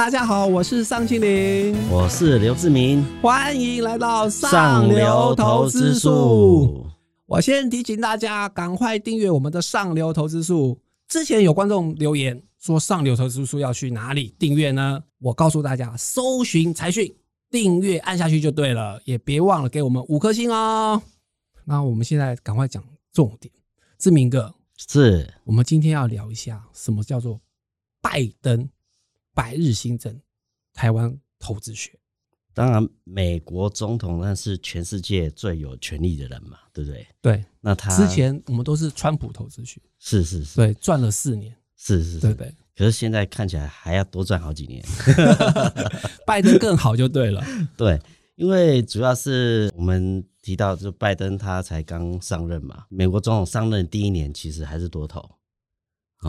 大家好，我是尚青林，我是刘志明，欢迎来到上流投资术。我先提醒大家，赶快订阅我们的上流投资术。之前有观众留言说，上流投资术要去哪里订阅呢？我告诉大家，搜寻财讯，订阅按下去就对了，也别忘了给我们五颗星哦。那我们现在赶快讲重点，志明哥，是我们今天要聊一下什么叫做拜登百日新增台湾投资学。当然，美国总统那是全世界最有权力的人嘛，对不对？对，那他之前我们都是川普投资学，是是是，对，赚了四年，是是，对不对？可是现在看起来还要多赚好几年，拜登更好就对了。对，因为主要是我们提到，就拜登他才刚上任嘛，美国总统上任第一年其实还是多头。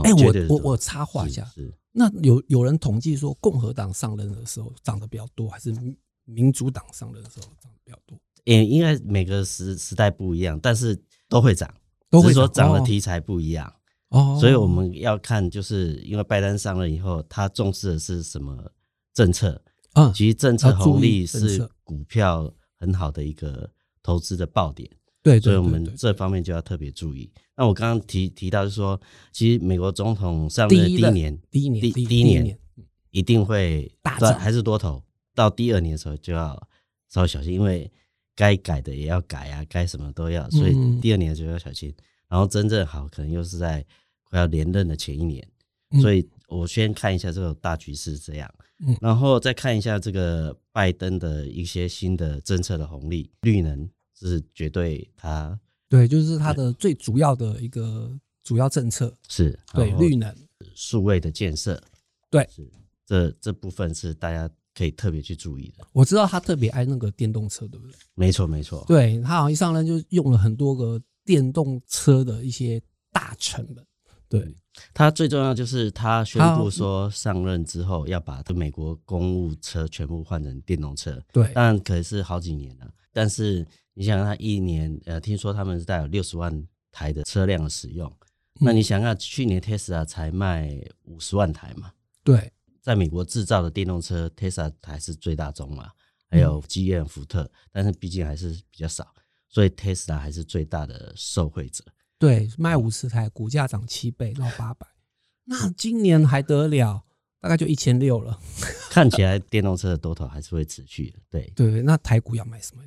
哎，我我我插话一下，是那有有人统计说，共和党上任的时候涨得比较多，还是民主党上任的时候涨得比较多？也应该每个时时代不一样，但是都会涨，都会说涨的题材不一样哦。所以我们要看，就是因为拜登上任以后，他重视的是什么政策？啊，其实政策红利是股票很好的一个投资的爆点。对，所以我们这方面就要特别注意。那我刚刚提提到，就是说，其实美国总统上任第一年，第一年第一年年一定会大涨对还是多头。到第二年的时候就要稍微小心，因为该改的也要改啊，该什么都要，所以嗯第二年就要小心。然后真正好，可能又是在快要连任的前一年。嗯所以我先看一下这个大局势这样，嗯然后再看一下这个拜登的一些新的政策的红利，绿能是绝对他对，就是它的最主要的一个主要政策，是对，绿能，数位的建设，对。是这这部分是大家可以特别去注意的。我知道他特别爱那个电动车，对不对？没错，没错，对他好像一上任就用了很多个电动车的一些大成本，对，他最重要就是他宣好布说上任之后要把美国公务车全部换成电动车，对，当然可是好几年了，但是你想想，他一年呃，听说他们是带有六十万台的车辆的使用，那你想想，去年 Tesla 才卖五十万台嘛，对，在美国制造的电动车，Tesla 还是最大宗嘛，还有 GM、福特，但是毕竟还是比较少，所以 Tesla 还是最大的受惠者。对，卖五十台，股价涨七倍到八百，那今年还得了？大概就一千六了。看起来电动车的多头还是会持续的。对，对，那台股要买什么？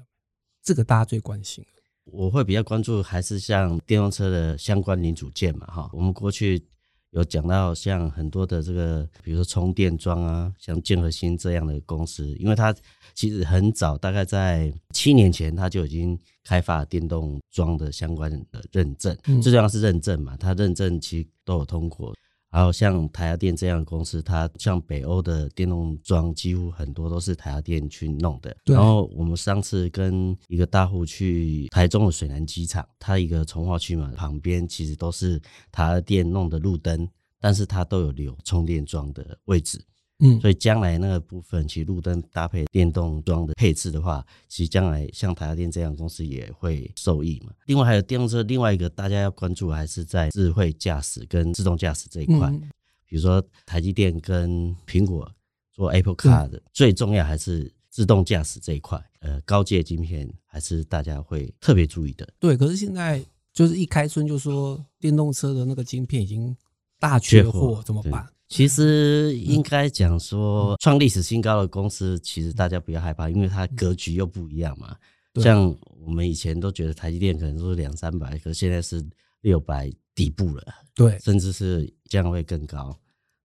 这个大家最关心。我会比较关注还是像电动车的相关零组件嘛，哈，我们过去有讲到像很多的这个，比如说充电桩啊，像建和新这样的公司，因为它其实很早，大概在七年前，它就已经开发电动桩的相关的认证，嗯最重要是认证嘛，它认证其实都有通过。然后像台达电这样的公司，它像北欧的电动桩，几乎很多都是台达电去弄的。然后我们上次跟一个大户去台中的水南机场，它一个从化区嘛，旁边其实都是台达电弄的路灯，但是它都有留充电桩的位置。嗯，所以将来那个部分，其实路灯搭配电动装的配置的话，其实将来像台达电这样公司也会受益嘛。另外还有电动车，另外一个大家要关注还是在智慧驾驶跟自动驾驶这一块。嗯比如说台积电跟苹果做 Apple Car 的，最重要还是自动驾驶这一块。呃，高阶晶片还是大家会特别注意的。对。可是现在就是一开春就说电动车的那个晶片已经大缺缺货，怎么办？其实应该讲说，创历史新高的公司，其实大家不要害怕，因为它格局又不一样嘛。像我们以前都觉得台积电可能都是两三百，可是现在是六百底部了，对，甚至是将会更高。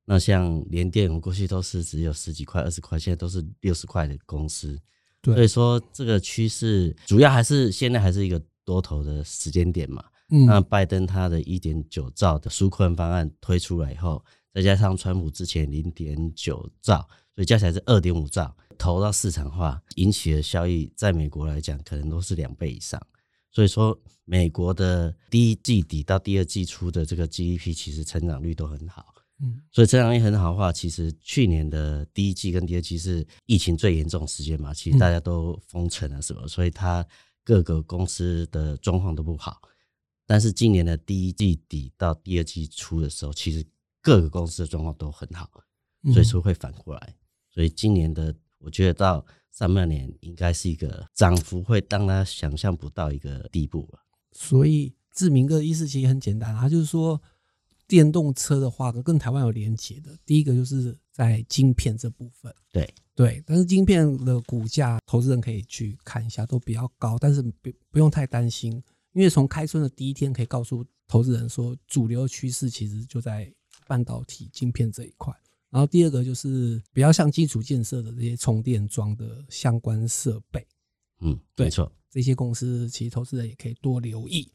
那像联电，我们过去都是只有十几块、二十块，现在都是六十块的公司。对所以说这个趋势主要还是现在还是一个多头的时间点嘛。嗯，那拜登他的一点九兆的纾困方案推出来以后，再加上川普之前零点九兆，所以加起来是二点五兆，投到市场化引起的效益，在美国来讲可能都是两倍以上。所以说，美国的第一季底到第二季初的这个 GDP 其实成长率都很好。嗯，所以成长率很好的话，其实去年的第一季跟第二季是疫情最严重的时间嘛，其实大家都封城啊什么，所以它各个公司的状况都不好。但是今年的第一季底到第二季初的时候，其实各个公司的状况都很好，嗯所以说会反过来。所以今年的我觉得到上半年应该是一个涨幅会让他想象不到一个地步了。所以志明哥的意思其实很简单，他就是说电动车的话跟台湾有连接的，第一个就是在晶片这部分。对对，但是晶片的股价，投资人可以去看一下，都比较高，但是不不用太担心，因为从开春的第一天可以告诉投资人说，主流趋势其实就在半导体晶片这一块。然后第二个就是比较像基础建设的这些充电桩的相关设备，嗯，对没错。这些公司其实投资人也可以多留意。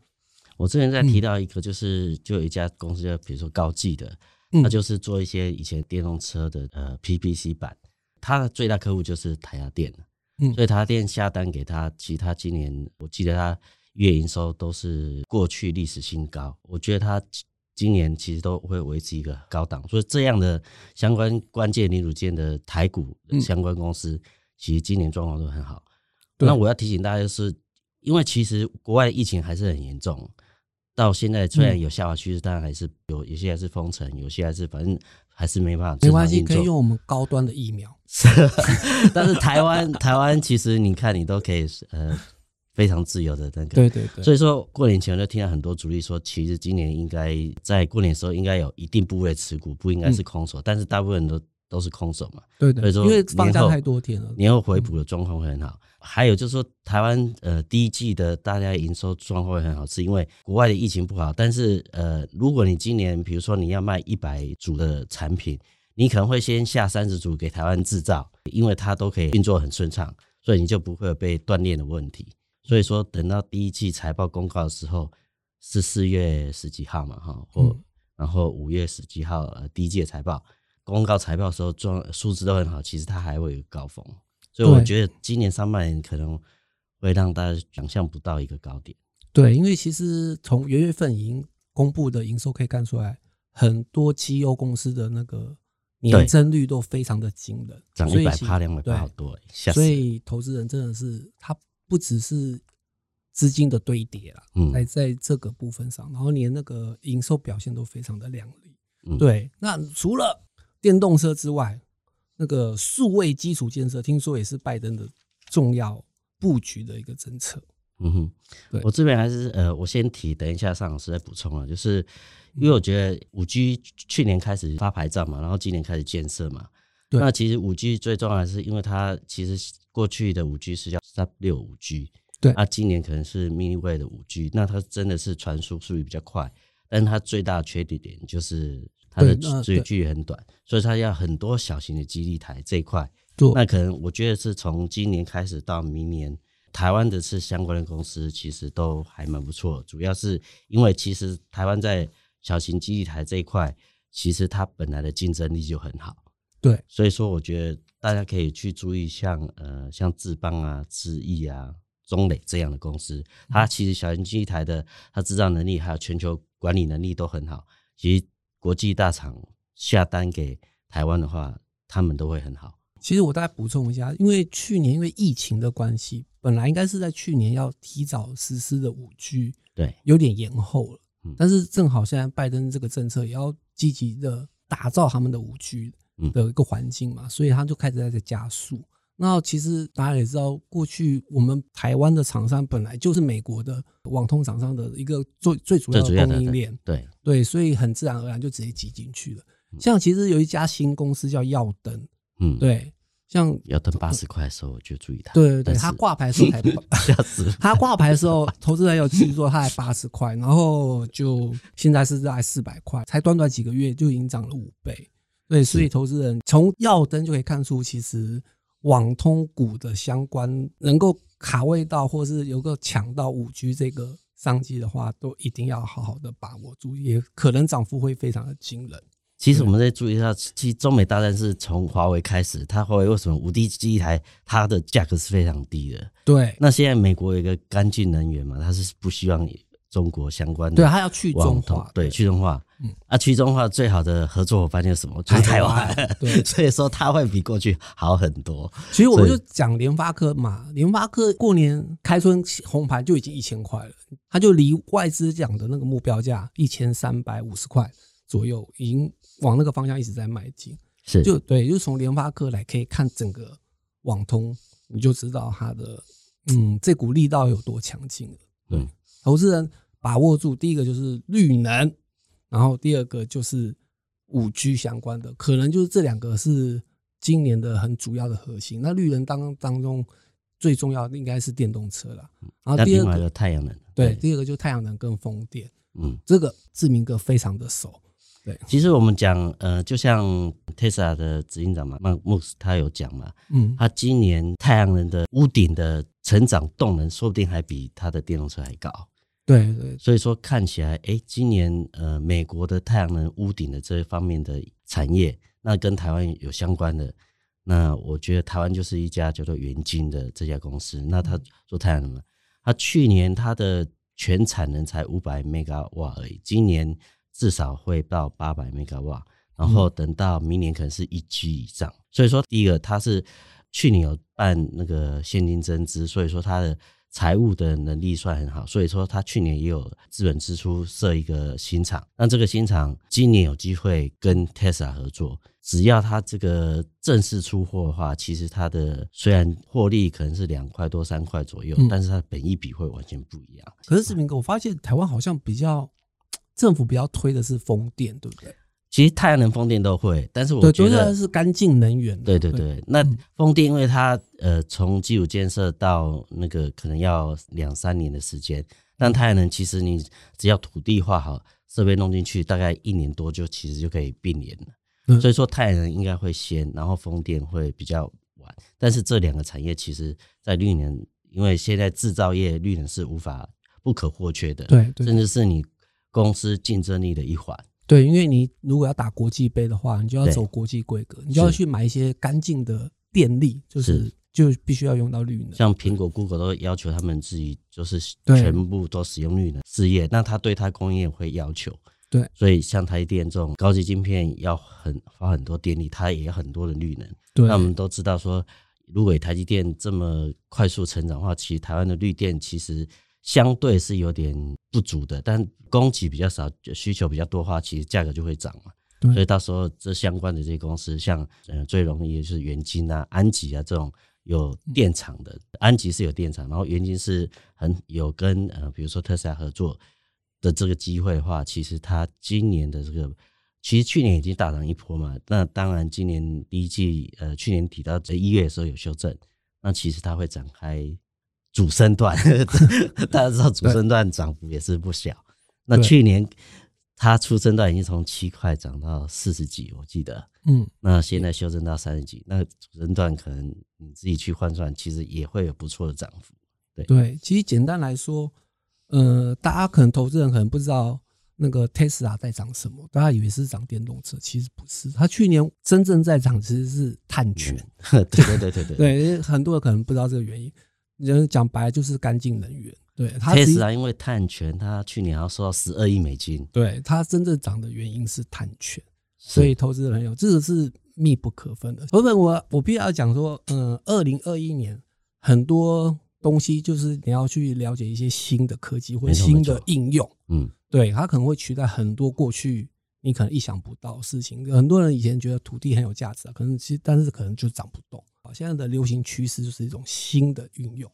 我之前在提到一个，就是就有一家公司叫比如说高技的，嗯它就是做一些以前电动车的呃 PPC 板，它的最大客户就是台达电嗯所以台达电下单给他，其实他今年我记得他月营收都是过去历史新高，我觉得他今年其实都会维持一个高档，所以这样的相关关键零组件的台股嗯相关公司，其实今年状况都很好。那我要提醒大家，就是因为其实国外疫情还是很严重，到现在虽嗯然有下滑趋势，但还是有有些还是封城，有些还是反正还是没办法。没关系，可以用我们高端的疫苗。但是台湾台湾其实你看你都可以呃非常自由的那个。对对对，所以说过年前我就听到很多主力说，其实今年应该在过年的时候应该有一定部位持股，不应该是空手，但是大部分都都是空手嘛。对对，所以说因为放假太多天了。年后回补的状况会很好。还有就是说，台湾呃第一季的大家营收状况会很好，是因为国外的疫情不好。但是呃，如果你今年比如说你要卖一百组的产品，你可能会先下三十组给台湾制造，因为它都可以运作很顺畅，所以你就不会有被断链的问题。所以说，等到第一季财报公告的时候是四月十几号嘛，哈，或、嗯然后五月十几号呃第一季的财报公告财报的时候，状数字都很好，其实它还会有一个高峰。所以我对觉得今年上半年可能会让大家想象不到一个高点。对，因为其实从元月份已经公布的营收可以看出来，很多绩优公司的那个年增率都非常的惊人，涨一百趴、两百趴，好多所！以投资人真的是，他不只是资金的堆叠啦，嗯在在这个部分上，然后连那个营收表现都非常的亮丽。嗯对，那除了电动车之外，那个数位基础建设，听说也是拜登的重要布局的一个政策。嗯哼，我这边还是呃，我先提，等一下尚老师再补充啊。就是因为我觉得五 G 去年开始发牌照嘛，然后今年开始建设嘛。对。那其实五 G 最重要的是，因为它其实过去的五 G 是叫 Sub 六五 G，对。啊，今年可能是 Mini Wave 的五 G，那它真的是传输速率比较快，但它最大的缺点点就是它的距距离很短，所以它要很多小型的基地台这一块。做那可能我觉得是从今年开始到明年，台湾的是相关的公司其实都还蛮不错，主要是因为其实台湾在小型基地台这一块，其实它本来的竞争力就很好，对，所以说我觉得大家可以去注意像呃像智邦啊、智毅啊、中磊这样的公司，它其实小型基地台的它制造能力还有全球管理能力都很好，其实国际大厂下单给台湾的话，他们都会很好。其实我大概补充一下，因为去年因为疫情的关系，本来应该是在去年要提早实施的五 G，对，有点延后了嗯。但是正好现在拜登这个政策也要积极的打造他们的五 G 嗯的一个环境嘛，所以他就开始在这加速。那其实大家也知道，过去我们台湾的厂商本来就是美国的网通厂商的一个最最主要的供应链，对，对，所以很自然而然就直接挤进去了。像其实有一家新公司叫耀登，嗯，，对，像要等八十块的时候我就注意它。对对对，它挂牌的时候才 吓死。它挂牌的时候，投资人有记住说它才八十块，然后就现在是在四百块，才短短几个月就已经涨了五倍。对，所以投资人从耀灯就可以看出，其实网通股的相关能够卡位到，或是有个抢到五 G 这个商机的话，都一定要好好的把握住，也可能涨幅会非常的惊人。其实我们再注意一下，其实中美大战是从华为开始，它华为为什么五 D 机台它的价格是非常低的？对，那现在美国有一个干净能源嘛，它是不希望中国相关的对，它要去中化，对去中化，嗯啊去中化最好的合作伙伴就是什么？就是台湾，对 所以说它会比过去好很多。其实我们就讲联发科嘛，联发科过年开春红盘就已经一千块了，它就离外资讲的那个目标价一千三百五十块左右，已经往那个方向一直在迈进。是就对，就从联发科来可以看整个网通，你就知道它的嗯这股力道有多强劲了。对，嗯投资人把握住，第一个就是绿能，然后第二个就是五 G 相关的，可能就是这两个是今年的很主要的核心。那绿能当当中最重要的应该是电动车了，然后第二个个太阳能，对，，第二个就是太阳能跟风电，嗯，这个志明哥非常的熟。对。其实我们讲，呃，就像 Tesla 的执行长嘛，曼穆斯他有讲嘛，嗯，他今年太阳能的屋顶的成长动能，说不定还比他的电动车还高。对对所以说看起来，哎，今年呃，美国的太阳能屋顶的这一方面的产业，那跟台湾有相关的，那我觉得台湾就是一家叫做元晶的这家公司。那他做太阳能嘛，他去年它的全产能才五百 mega 瓦而已，今年至少会到八百 mega 瓦，然后等到明年可能是一 G 以上。所以说，第一个它是去年有办那个现金增资，所以说它的财务的能力算很好，所以说他去年也有资本支出设一个新厂。那这个新厂今年有机会跟 Tesla 合作，只要他这个正式出货的话，其实它的虽然获利可能是两块多三块左右，嗯但是它的本益比会完全不一样。可是志明哥，我发现台湾好像比较 政府比较推的是风电，对不对？其实太阳能、风电都会，但是我对，觉得是是干净能源的。对对对，那嗯风电因为它呃从基础建设到那个可能要两三年的时间，但太阳能其实你只要土地画好，设备弄进去，大概一年多就其实就可以并联了。嗯所以说太阳能应该会先，然后风电会比较晚。但是这两个产业其实在绿能，因为现在制造业绿能是无法不可或缺的，对对甚至是你公司竞争力的一环。对，因为你如果要打国际杯的话，你就要走国际规格，你就要去买一些干净的电力，就是是就必须要用到绿能。像苹果、Google 都要求他们自己就是全部都使用绿能事业，那他对他供应链会要求。对，所以像台积电这种高级晶片要很花很多电力，它也有很多的绿能。对，那我们都知道说，如果台积电这么快速成长的话，其实台湾的绿电其实相对是有点不足的，但供给比较少，需求比较多的话，其实价格就会涨嘛。对所以到时候这相关的这些公司，像呃最容易就是元晶啊、安吉啊这种有电厂的，安吉是有电厂，然后元晶是很有跟呃比如说特斯拉合作的这个机会的话，其实它今年的这个。其实去年已经大涨一波嘛，那当然今年第一季，呃，去年提到在一月的时候有修正，那其实它会展开主升段，大家知道主升段涨幅也是不小。那去年它出生段已经从七块涨到四十几，我记得。嗯，那现在修正到三十几，那主升段可能你自己去换算，其实也会有不错的涨幅。对对，其实简单来说，呃，大家可能投资人可能不知道那个 Tesla 在涨什么，大家以为是涨电动车，其实不是，它去年真正在涨其实是碳权。对对对对对。对，很多人可能不知道这个原因，人讲白了就是干净能源。对，它实际 Tesla 因为碳权，它去年还要收到十二亿美金，对它真正涨的原因是碳权，所以投资人朋友这个是密不可分的。原本我我必须要讲说，嗯，二零二一年很多东西就是你要去了解一些新的科技或者新的应用，嗯，对它可能会取代很多过去你可能意想不到的事情。很多人以前觉得土地很有价值啊，可能其实但是可能就涨不动啊。现在的流行趋势就是一种新的运用。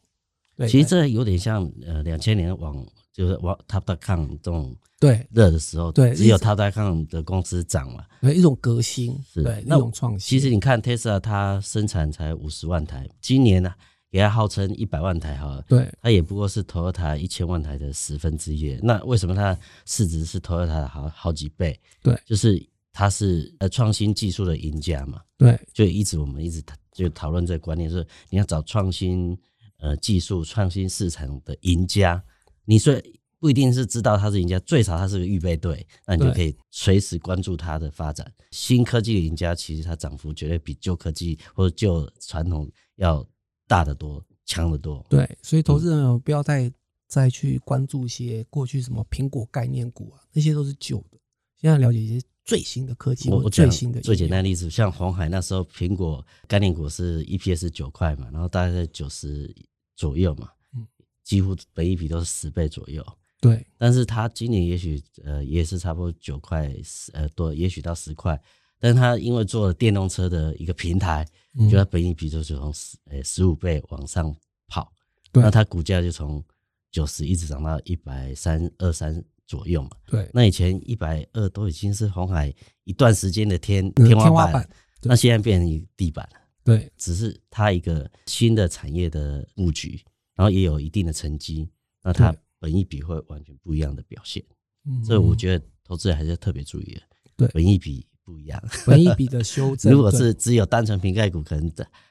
对，其实这有点像呃两千年往就是往 Top.com 这种对热的时候，对只有一直 Top.com 的公司涨嘛。对一种革新，是对一那种创新。其实你看 Tesla 它生产才五十万台，今年呢、给它号称一百万台好了，对它也不过是 Toyota 一千万台的十分之一。那为什么它市值是 Toyota 的好好几倍？对就是它是呃创新技术的赢家嘛。对就一直我们一直讨就讨论这个观念，是你要找创新呃技术、创新市场的赢家，你虽不一定是知道他是赢家，最少他是个预备队，那你就可以随时关注他的发展。新科技的赢家，其实它涨幅绝对比旧科技或者旧传统要大得多、强得多。对，所以投资人不要再再去关注一些过去什么苹果概念股啊，那些都是旧的。现在了解一些最新的科技或我最新的最简单的例子，像红海那时候，苹果概念股是 EPS 九块嘛，然后大概在九十左右嘛，嗯。几乎本一比都是十倍左右。对。但是它今年也许呃也是差不多九块十呃多，也许到十块。但是它因为做了电动车的一个平台，嗯。就它本一比就是从十呃十五倍往上跑，对。那它股价就从九十一直涨到一百三二三左右嘛。对，那以前一百二都已经是红海一段时间的天嗯天花板，那现在变成地板了。对，只是它一个新的产业的布局，然后也有一定的成绩，那它本一比会完全不一样的表现。嗯所以我觉得投资人还是要特别注意的。对本一比不一样。本一笔的修正，如果是只有单纯瓶盖股，可能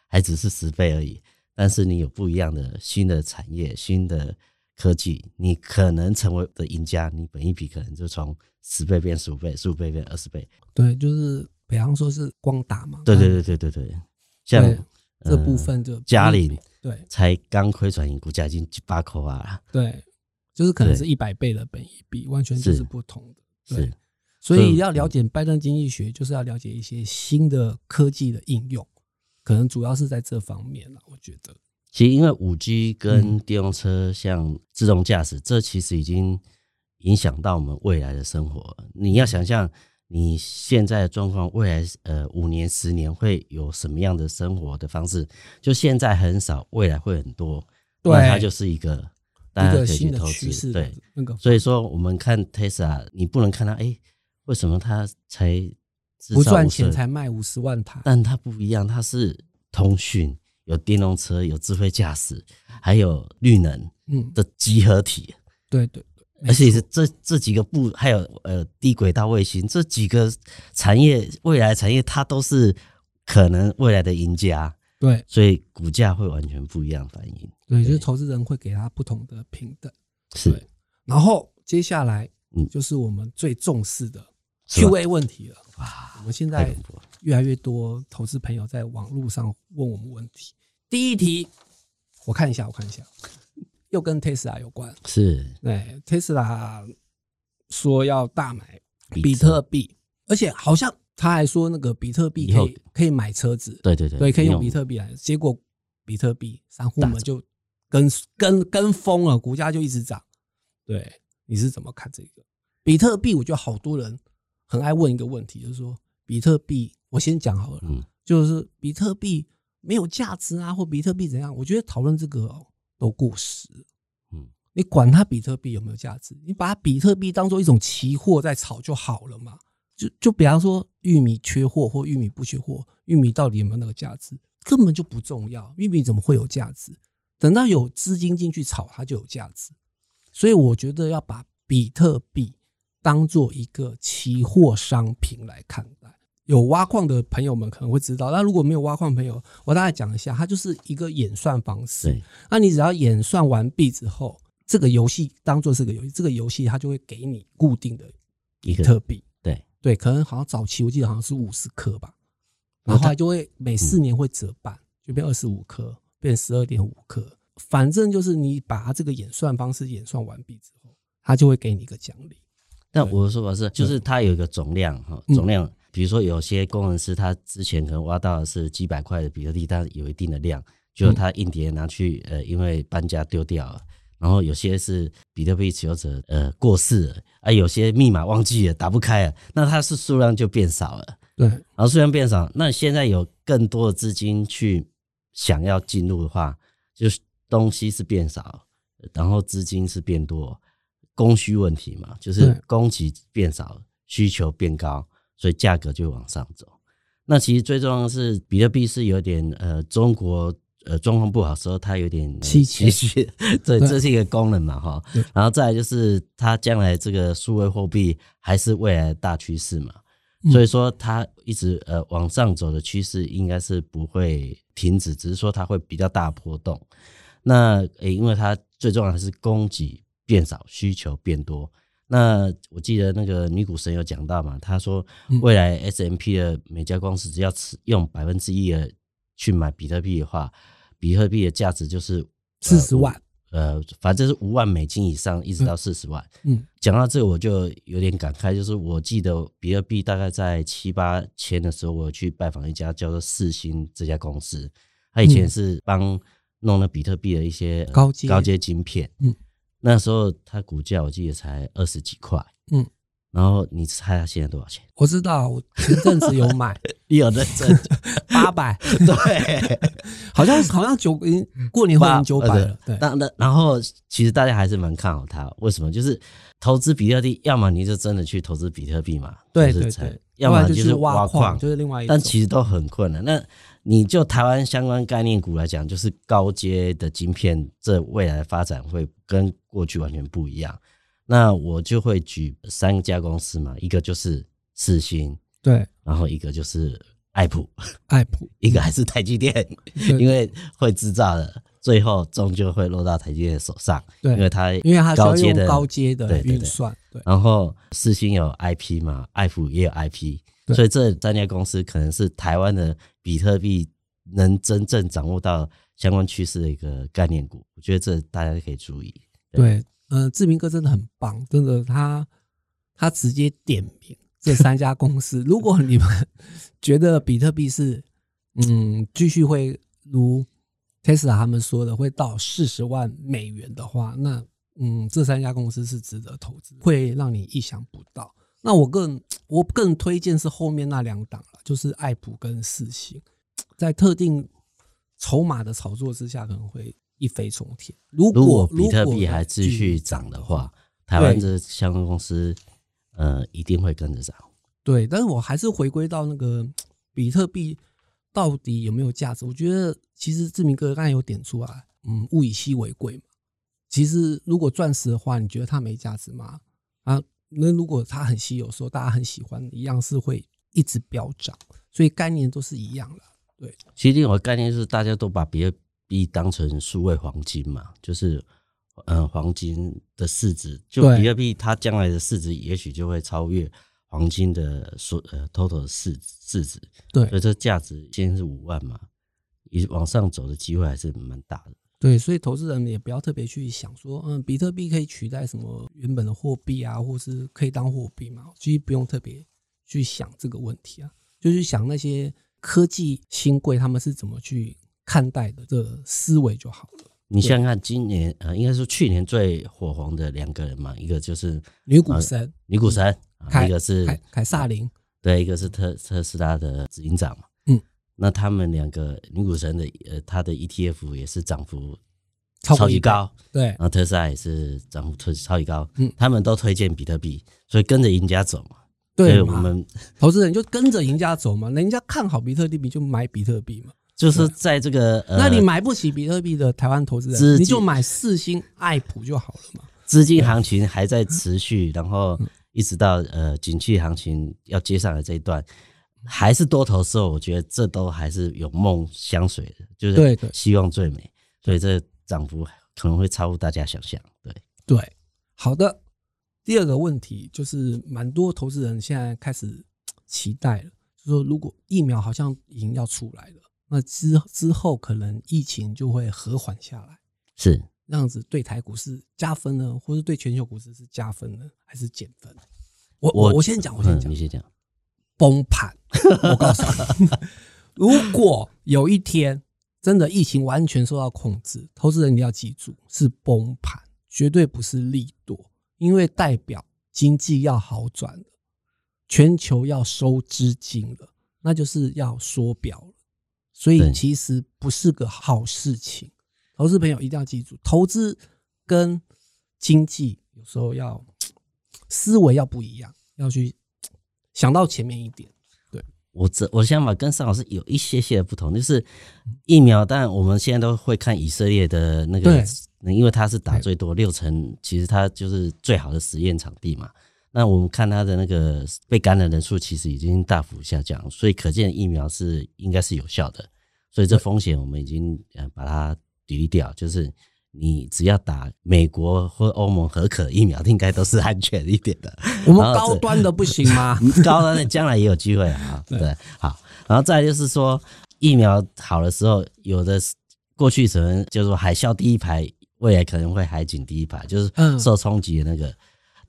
还只是十倍而已。但是你有不一样的新的产业、新的科技，你可能成为的赢家。你本一比可能就从十倍变十五倍，十五倍变二十倍。对，就是比方说是光打嘛，对对对对对对，像对这部呃分就嘉陵对才刚亏转盈，股价已经八口啊，对，就是可能是一百倍的本一比，完全就是是不同的。对是，所以要了解拜登经济学，就是要了解一些新的科技的应用，可能主要是在这方面了。我觉得，其实因为五 G 跟嗯电动车，像自动驾驶，这其实已经影响到我们未来的生活。你要想象你现在的状况，未来呃五年、十年会有什么样的生活的方式？就现在很少，未来会很多。对那它就是一个大一家可以去投资。对，，那个所以说我们看 Tesla，你不能看它，哎，为什么它才至不赚钱才卖五十万台，但它不一样，它是通讯，有电动车，有智慧驾驶，还有绿能嗯，的集合体，对对对，而且是错这这几个部，还有呃低轨道卫星这几个产业，未来产业它都是可能未来的赢家，对所以股价会完全不一样反应。对，就是投资人会给他不同的平等。是然后接下来嗯就是我们最重视的 Q&A 问题了。哇，我们现在越来越多投资朋友在网络上问我们问题。第一题，我看一下，我看一下，又跟 Tesla 有关。是对，Tesla 说要大买比比特币，而且好像他还说那个比特币可以可以买车子，对对对，对，可以用比特币来。结果比特币散户们就跟跟跟风了，股价就一直涨。对，你是怎么看这个比特币？我觉得好多人很爱问一个问题，就是说比特币，我先讲好了，嗯就是比特币没有价值啊，或比特币怎样？我觉得讨论这个、哦、都过时。嗯，你管它比特币有没有价值？你把它比特币当做一种期货在炒就好了嘛。就就比方说玉米缺货或玉米不缺货，玉米到底有没有那个价值，根本就不重要。玉米怎么会有价值？等到有资金进去炒，它就有价值。所以我觉得要把比特币当做一个期货商品来看待。有挖矿的朋友们可能会知道，那如果没有挖矿的朋友，我大概讲一下，它就是一个演算方式。对，那你只要演算完毕之后，这个游戏当做是个游戏，这个游戏它就会给你固定的比一个特币。对对，可能好像早期我记得好像是五十颗吧，然后它就会每四年会折半，就变二十五颗，变十二点五颗。反正就是你把它这个演算方式演算完毕之后，它就会给你一个奖励。但我的说法是，就是它有一个总量哈，嗯总量，比如说有些工程师他之前可能挖到的是几百块的比特币，但有一定的量，就嗯他硬碟拿去呃，因为搬家丢掉了。然后有些是比特币持有者呃过世了，啊，有些密码忘记了打不开了，那它是数量就变少了。对，然后数量变少，那现在有更多的资金去想要进入的话，就是东西是变少，然后资金是变多，供需问题嘛，就是供给变少，需求变高，所以价格就往上走。那其实最重要的是，比特币是有点呃，中国呃状况不好的时候，它有点呃稀缺对，这是一个功能嘛哈。然后再来就是它将来这个数位货币还是未来的大趋势嘛。嗯所以说它一直呃往上走的趋势应该是不会停止，只是说它会比较大波动。那诶、因为它最重要的是供给变少，需求变多。那我记得那个女股神有讲到嘛，她说嗯。未来 S M P 的每家公司只要持用百分之一的去买比特币的话，比特币的价值就是四十万。呃，反正是五万美金以上，一直到四十万。嗯，讲到这个，我就有点感慨，就是我记得比特币大概在七八千的时候，我去拜访一家叫做四星这家公司，他以前是帮弄了比特币的一些呃高阶。高阶晶片，嗯，那时候它股价我记得才二十几块，嗯，然后你猜它现在多少钱？我知道，我前阵子有买 你有认真？八百，对，好像好像九过年后已经九百了，对，那那然后其实大家还是蛮看好它，为什么？就是投资比特币，要么你就真的去投资比特币嘛，对对对，要么就是挖矿，就是另外一种。但其实都很困难。那你就台湾相关概念股来讲，就是高阶的晶片，这未来的发展会跟过去完全不一样。那我就会举三家公司嘛，一个就是四星，对，然后一个就是爱普，爱普，一个还是台积电，因为会制造的，最后终究会落到台积电手上，对。因为它因为它高阶的高阶的对对对。运算，对。然后四星有 IP 嘛，爱普也有 IP，所以这三家公司可能是台湾的比特币能真正掌握到相关趋势的一个概念股，我觉得这大家可以注意。对，嗯，志明哥真的很棒，真的他他直接点名这三家公司。如果你们 觉得比特币是嗯继续会如 Tesla 他们说的会到四十万美元的话，那嗯这三家公司是值得投资，会让你意想不到。那我更我更推荐是后面那两档了，就是爱普跟四星，在特定筹码的炒作之下，可能会一飞冲天。如如果果比特币还继续涨的话，台湾这相关公司呃一定会跟着涨。对，但是我还是回归到那个比特币到底有没有价值？我觉得其实志明哥刚才有点出来，嗯，物以稀为贵嘛。其实如果钻石的话，你觉得它没价值吗？啊，那如果它很稀有的时候，大家很喜欢，一样是会一直飙涨，所以概念都是一样的。对，其实我的概念就是大家都把比特币当成数位黄金嘛，就是呃黄金的市值，就比特币它将来的市值也许就会超越黄金的所呃 total 的市市值，对所以这价值现在是五万嘛，以往上走的机会还是蛮大的。对，所以投资人也不要特别去想说，嗯，比特币可以取代什么原本的货币啊，或是可以当货币嘛？其实不用特别去想这个问题啊，就去想那些科技新贵他们是怎么去看待的这个思维就好了。你想想看，今年呃，应该是去年最火红的两个人嘛，一个就是女股神女股神，一个是凯凯撒琳，对，一个是特特斯拉的执行长嘛。嗯，那他们两个女股神的呃，它的 ETF 也是涨幅超级高，对然后特斯拉也是涨幅特超级高。嗯他们都推荐比特币，所以跟着赢家走嘛。对我们投资人就跟着赢家走嘛，人家看好比特币就买比特币嘛。就是在这个呃，那你买不起比特币的台湾投资人，你就买四星爱普就好了嘛。资金行情还在持续，然后嗯一直到呃景气行情要接上来这一段，还是多头的时候，我觉得这都还是有梦相随的，就是希望最美，所以这涨幅可能会超乎大家想象。对，对，好的。第二个问题就是，蛮多投资人现在开始期待了，就说如果疫苗好像已经要出来了，那之之后可能疫情就会和缓下来，是这样子对台股是加分呢，或是对全球股市是加分呢，还是减分？我我我我先讲，我先嗯，讲你，先讲。崩盘。我告诉你，如果有一天真的疫情完全受到控制，投资人你要记住是崩盘，绝对不是利多，因为代表经济要好转了，全球要收资金了，那就是要缩表了。所以其实不是个好事情，投资朋友一定要记住，投资跟经济有时候要 思维要不一样，要去想到前面一点。对我这我的想法跟尚老师有一些些的不同，就是疫苗，当然我们现在都会看以色列的那个对，因为它是打最多六成，其实它就是最好的实验场地嘛。那我们看它的那个被感染人数其实已经大幅下降，所以可见疫苗是应该是有效的。所以这风险我们已经呃把它抵离掉，就是你只要打美国或欧盟合可疫苗，应该都是安全一点的。我们高端的不行吗？高端的将来也有机会啊，对对，好，然后再来就是说疫苗好的时候，有的是过去可能就是说海啸第一排，未来可能会海景第一排，就是嗯受冲击的那个。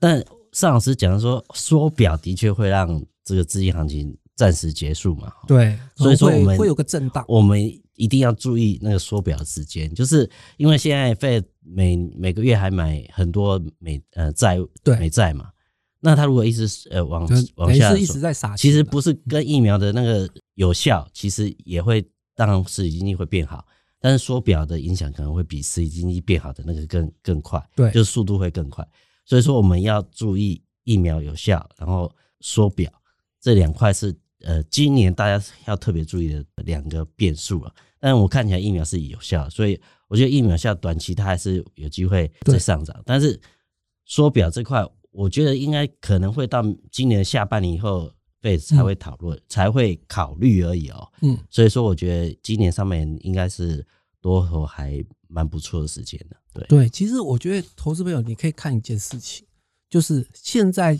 但尚老师讲说，缩表的确会让这个资金行情暂时结束嘛，对，所以说我们会有个震荡。我们一定要注意那个缩表的时间，就是因为现在费每每个月还买很多美呃债对。美债嘛，那他如果一直呃往往下一直在撒其实不是跟疫苗的那个有效，其实也会让实体经济会变好，但是缩表的影响可能会比实体经济变好的那个更更快，对。就是速度会更快。所以说我们要注意疫苗有效，然后缩表。这两块是呃今年大家要特别注意的两个变数了。但我看起来疫苗是有效，所以我觉得疫苗效短期它还是有机会再上涨，但是缩表这块，我觉得应该可能会到今年下半年以后，对才会讨论，才会考虑而已哦。嗯，所以说，我觉得今年上面应该是多头还蛮不错的时间的。对，对，其实我觉得投资朋友你可以看一件事情，就是现在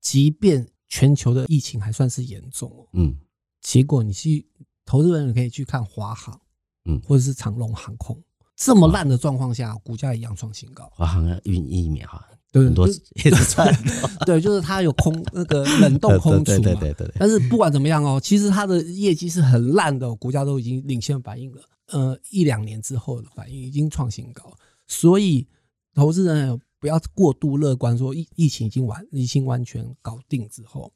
即便全球的疫情还算是严重哦，嗯结果你去投资人你可以去看华航，嗯或者是长龙航空，这么烂的状况下，股价一样创新高。华航运疫苗啊，对，很多就也是赚 对，就是它有空 那个冷冻空储对对嘛。对对对，但是不管怎么样哦，其实它的业绩是很烂的哦，股价都已经领先反应了。呃，一两年之后的反应已经创新高，所以投资人不要过度乐观，说疫疫情已经完，疫情完全搞定之后，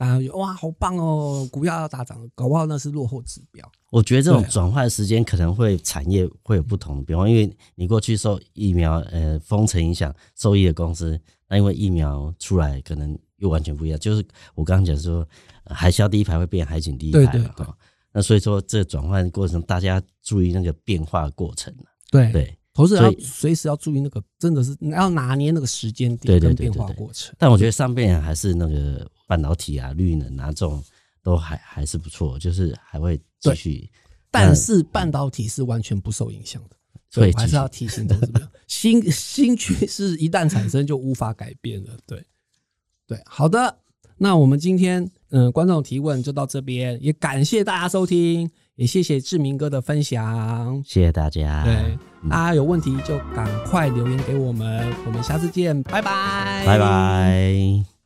大家就哇好棒哦，股票要大涨，搞不好那是落后指标。我觉得这种转换时间可能会产业会有不同的变化，因为你过去受疫苗呃封城影响受益的公司，那因为疫苗出来可能又完全不一样。就是我刚刚讲说，呃海啸第一排会变海景第一排嘛，对对对哈那所以说这转换过程大家注意那个变化过程对，对。投资人要随时要注意那个，真的是你要拿捏那个时间点跟变化过程。但我觉得上边还是那个半导体啊、绿能啊这种都还还是不错，就是还会继续。但是半导体是完全不受影响的，所以还是要提醒投资朋友，新新趋势一旦产生就无法改变了。对，对，好的，那我们今天嗯、呃观众提问就到这边，也感谢大家收听，也谢谢志明哥的分享。谢谢大家。对，嗯大家有问题就赶快留言给我们，我们下次见，拜拜，拜拜。